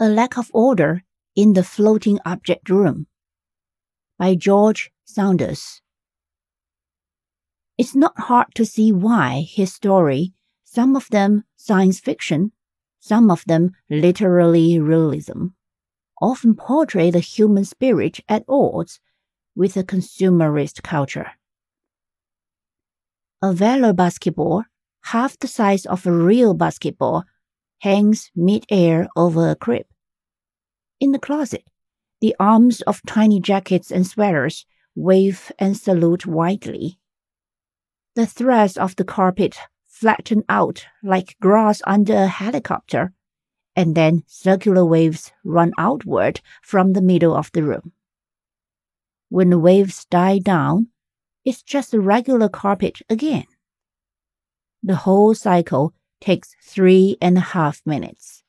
A Lack of Order in the Floating Object Room by George Saunders. It's not hard to see why his story, some of them science fiction, some of them literary realism, often portray the human spirit at odds with a consumerist culture. A Valor basketball, half the size of a real basketball, hangs mid-air over a crib. In the closet, the arms of tiny jackets and sweaters wave and salute widely. The threads of the carpet flatten out like grass under a helicopter, and then circular waves run outward from the middle of the room. When the waves die down, it's just a regular carpet again. The whole cycle takes three and a half minutes.